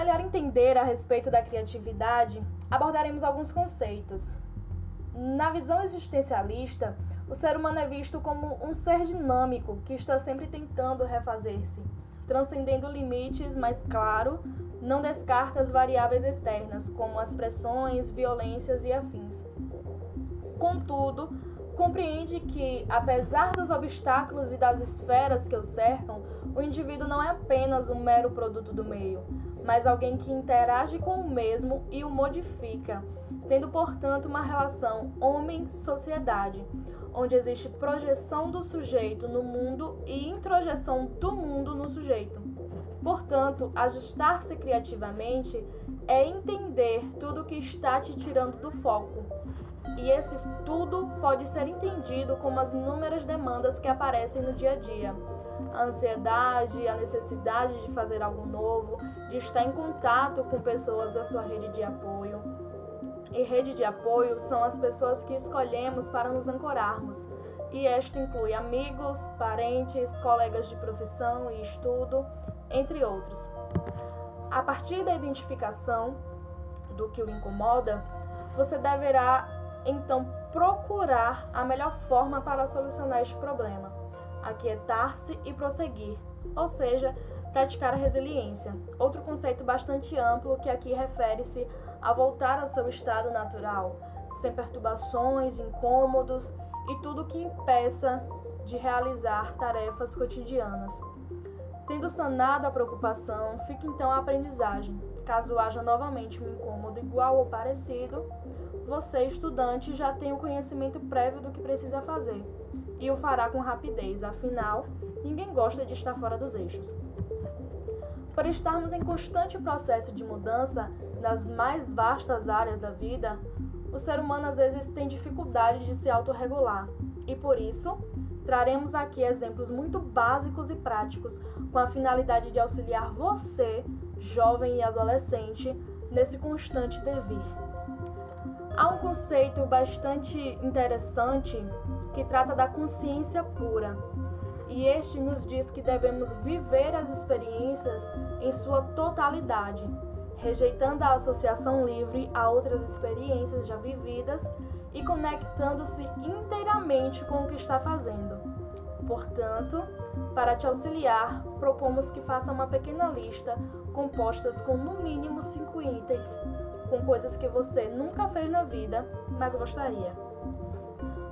melhor entender a respeito da criatividade, abordaremos alguns conceitos. Na visão existencialista, o ser humano é visto como um ser dinâmico que está sempre tentando refazer-se, transcendendo limites, mas claro, não descarta as variáveis externas, como as pressões, violências e afins. Contudo, compreende que, apesar dos obstáculos e das esferas que o cercam, o indivíduo não é apenas um mero produto do meio, mas alguém que interage com o mesmo e o modifica, tendo, portanto, uma relação homem-sociedade, onde existe projeção do sujeito no mundo e introjeção do mundo no sujeito. Portanto, ajustar-se criativamente é entender tudo que está te tirando do foco. E esse tudo pode ser entendido como as inúmeras demandas que aparecem no dia a dia. A ansiedade, a necessidade de fazer algo novo, de estar em contato com pessoas da sua rede de apoio. E rede de apoio são as pessoas que escolhemos para nos ancorarmos. E esta inclui amigos, parentes, colegas de profissão e estudo, entre outros. A partir da identificação do que o incomoda, você deverá então procurar a melhor forma para solucionar este problema, aquietar-se e prosseguir, ou seja, praticar a resiliência. Outro conceito bastante amplo que aqui refere-se a voltar ao seu estado natural, sem perturbações, incômodos e tudo que impeça de realizar tarefas cotidianas. Tendo sanado a preocupação, fica então a aprendizagem. Caso haja novamente um incômodo igual ou parecido, você, estudante, já tem o conhecimento prévio do que precisa fazer e o fará com rapidez, afinal, ninguém gosta de estar fora dos eixos. Por estarmos em constante processo de mudança nas mais vastas áreas da vida, o ser humano às vezes tem dificuldade de se autorregular e por isso Traremos aqui exemplos muito básicos e práticos com a finalidade de auxiliar você, jovem e adolescente, nesse constante devir. Há um conceito bastante interessante que trata da consciência pura. E este nos diz que devemos viver as experiências em sua totalidade, rejeitando a associação livre a outras experiências já vividas e conectando-se inteiramente com o que está fazendo. Portanto, para te auxiliar, propomos que faça uma pequena lista compostas com no mínimo cinco itens, com coisas que você nunca fez na vida, mas gostaria.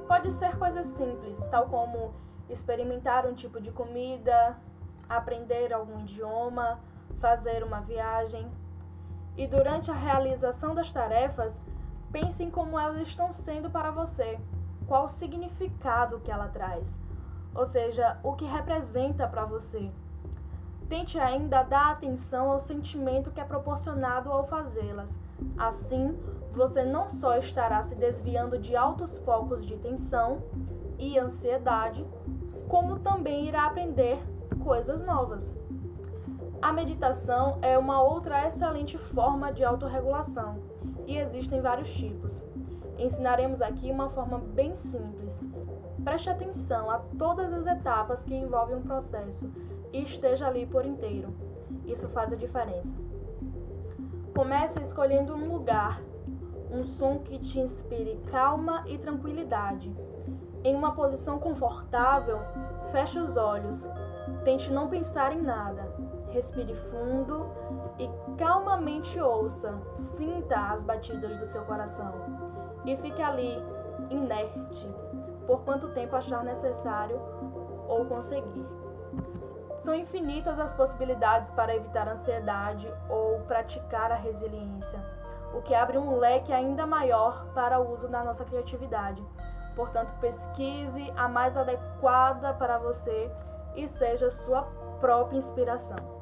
Pode ser coisas simples, tal como experimentar um tipo de comida, aprender algum idioma, fazer uma viagem. E durante a realização das tarefas, Pense em como elas estão sendo para você, qual o significado que ela traz, ou seja, o que representa para você. Tente ainda dar atenção ao sentimento que é proporcionado ao fazê-las. Assim, você não só estará se desviando de altos focos de tensão e ansiedade, como também irá aprender coisas novas. A meditação é uma outra excelente forma de autorregulação e existem vários tipos. Ensinaremos aqui uma forma bem simples. Preste atenção a todas as etapas que envolvem um processo e esteja ali por inteiro. Isso faz a diferença. Comece escolhendo um lugar, um som que te inspire calma e tranquilidade. Em uma posição confortável, feche os olhos. Tente não pensar em nada. Respire fundo e calmamente ouça, sinta as batidas do seu coração e fique ali, inerte, por quanto tempo achar necessário ou conseguir. São infinitas as possibilidades para evitar a ansiedade ou praticar a resiliência, o que abre um leque ainda maior para o uso da nossa criatividade. Portanto, pesquise a mais adequada para você e seja sua própria inspiração.